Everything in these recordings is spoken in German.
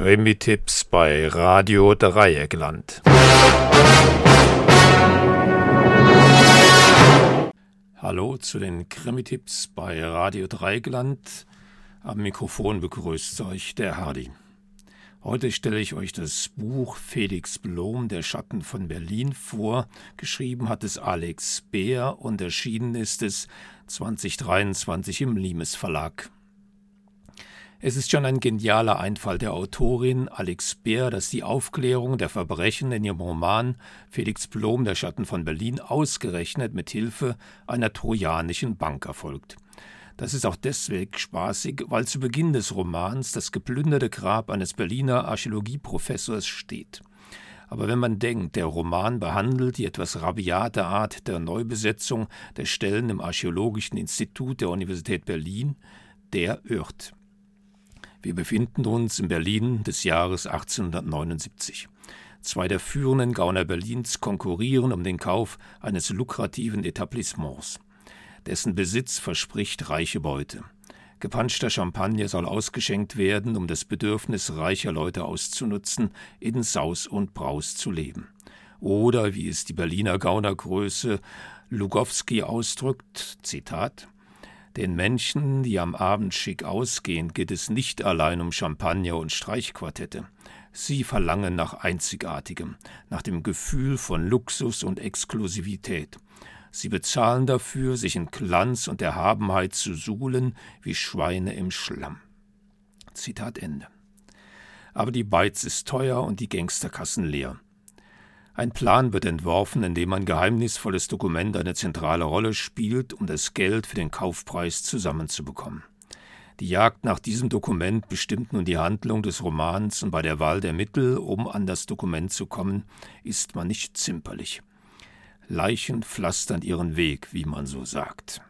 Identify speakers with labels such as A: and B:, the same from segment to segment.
A: Krimi-Tipps bei Radio Dreieckland. Hallo zu den Krimi-Tipps bei Radio Dreieckland. Am Mikrofon begrüßt euch der Hardy. Heute stelle ich euch das Buch Felix Blom, Der Schatten von Berlin vor. Geschrieben hat es Alex Beer und erschienen ist es 2023 im Limes Verlag. Es ist schon ein genialer Einfall der Autorin Alex Beer, dass die Aufklärung der Verbrechen in ihrem Roman Felix Blom, der Schatten von Berlin, ausgerechnet mit Hilfe einer trojanischen Bank erfolgt. Das ist auch deswegen spaßig, weil zu Beginn des Romans das geplünderte Grab eines Berliner Archäologieprofessors steht. Aber wenn man denkt, der Roman behandelt die etwas rabiate Art der Neubesetzung der Stellen im Archäologischen Institut der Universität Berlin, der irrt. Wir befinden uns in Berlin des Jahres 1879. Zwei der führenden Gauner Berlins konkurrieren um den Kauf eines lukrativen Etablissements. Dessen Besitz verspricht reiche Beute. Gepanschter Champagner soll ausgeschenkt werden, um das Bedürfnis reicher Leute auszunutzen, in Saus und Braus zu leben. Oder, wie es die Berliner Gaunergröße Lugowski ausdrückt, Zitat, den Menschen, die am Abend schick ausgehen, geht es nicht allein um Champagner und Streichquartette. Sie verlangen nach Einzigartigem, nach dem Gefühl von Luxus und Exklusivität. Sie bezahlen dafür, sich in Glanz und Erhabenheit zu suhlen wie Schweine im Schlamm. Zitat Ende. Aber die Beiz ist teuer und die Gangsterkassen leer. Ein Plan wird entworfen, in dem ein geheimnisvolles Dokument eine zentrale Rolle spielt, um das Geld für den Kaufpreis zusammenzubekommen. Die Jagd nach diesem Dokument bestimmt nun die Handlung des Romans und bei der Wahl der Mittel, um an das Dokument zu kommen, ist man nicht zimperlich. Leichen pflastern ihren Weg, wie man so sagt.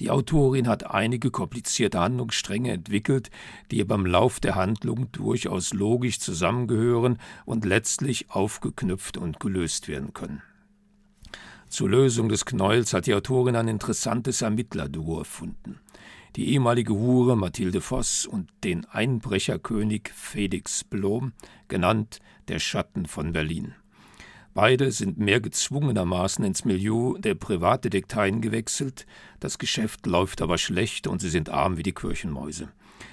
A: Die Autorin hat einige komplizierte Handlungsstränge entwickelt, die beim Lauf der Handlung durchaus logisch zusammengehören und letztlich aufgeknüpft und gelöst werden können. Zur Lösung des Knäuels hat die Autorin ein interessantes Ermittlerduo erfunden. Die ehemalige Hure Mathilde Voss und den Einbrecherkönig Felix Blom, genannt der Schatten von Berlin. Beide sind mehr gezwungenermaßen ins Milieu der Privatdetekteien gewechselt, das Geschäft läuft aber schlecht und sie sind arm wie die Kirchenmäuse.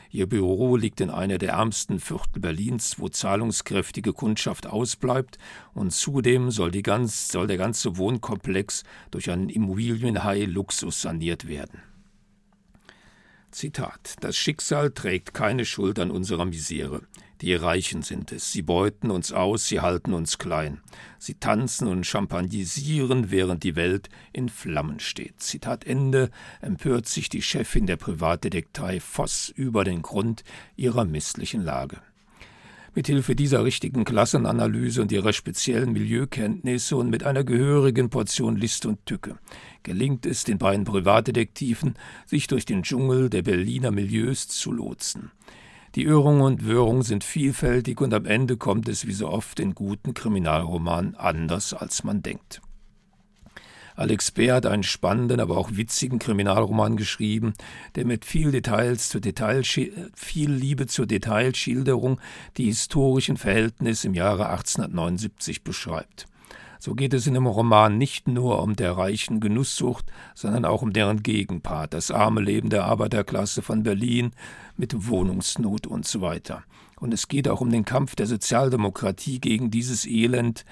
A: Ihr Büro liegt in einer der ärmsten Viertel Berlins, wo zahlungskräftige Kundschaft ausbleibt, und zudem soll, ganz, soll der ganze Wohnkomplex durch einen Immobilienhai Luxus saniert werden. Zitat Das Schicksal trägt keine Schuld an unserer Misere. Die Reichen sind es. Sie beuten uns aus, sie halten uns klein. Sie tanzen und champagnisieren, während die Welt in Flammen steht. Zitat Ende empört sich die Chefin der Privatdetektei Voss über den Grund ihrer misslichen Lage. Mithilfe dieser richtigen Klassenanalyse und ihrer speziellen Milieukenntnisse und mit einer gehörigen Portion List und Tücke gelingt es den beiden Privatdetektiven, sich durch den Dschungel der Berliner Milieus zu lotsen. Die Irrungen und Wirrungen sind vielfältig und am Ende kommt es wie so oft in guten Kriminalromanen anders, als man denkt. Alex Bär hat einen spannenden, aber auch witzigen Kriminalroman geschrieben, der mit viel Details zur Detail, viel Liebe zur Detailschilderung die historischen Verhältnisse im Jahre 1879 beschreibt. So geht es in dem Roman nicht nur um der reichen Genusssucht, sondern auch um deren Gegenpart, das arme Leben der Arbeiterklasse von Berlin mit Wohnungsnot und so weiter. Und es geht auch um den Kampf der Sozialdemokratie gegen dieses Elend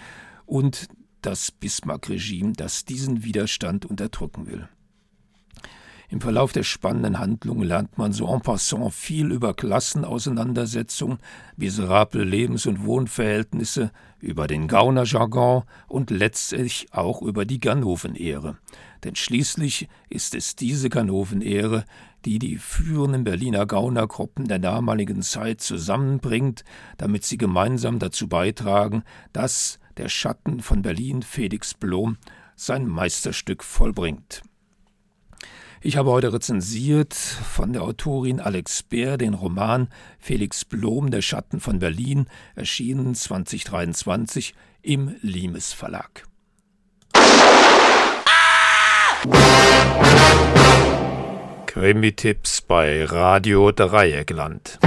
A: und das Bismarck-Regime, das diesen Widerstand unterdrücken will. Im Verlauf der spannenden Handlung lernt man so en passant viel über Klassenauseinandersetzungen, miserable Lebens- und Wohnverhältnisse, über den Gaunerjargon und letztlich auch über die Ganoven-Ehre. Denn schließlich ist es diese Ganoven-Ehre, die die führenden Berliner Gaunergruppen der damaligen Zeit zusammenbringt, damit sie gemeinsam dazu beitragen, dass der Schatten von Berlin Felix Blom sein Meisterstück vollbringt. Ich habe heute rezensiert von der Autorin Alex Bär den Roman Felix Blom, Der Schatten von Berlin, erschienen 2023 im Limes Verlag. Krimi-Tipps bei Radio Dreieckland.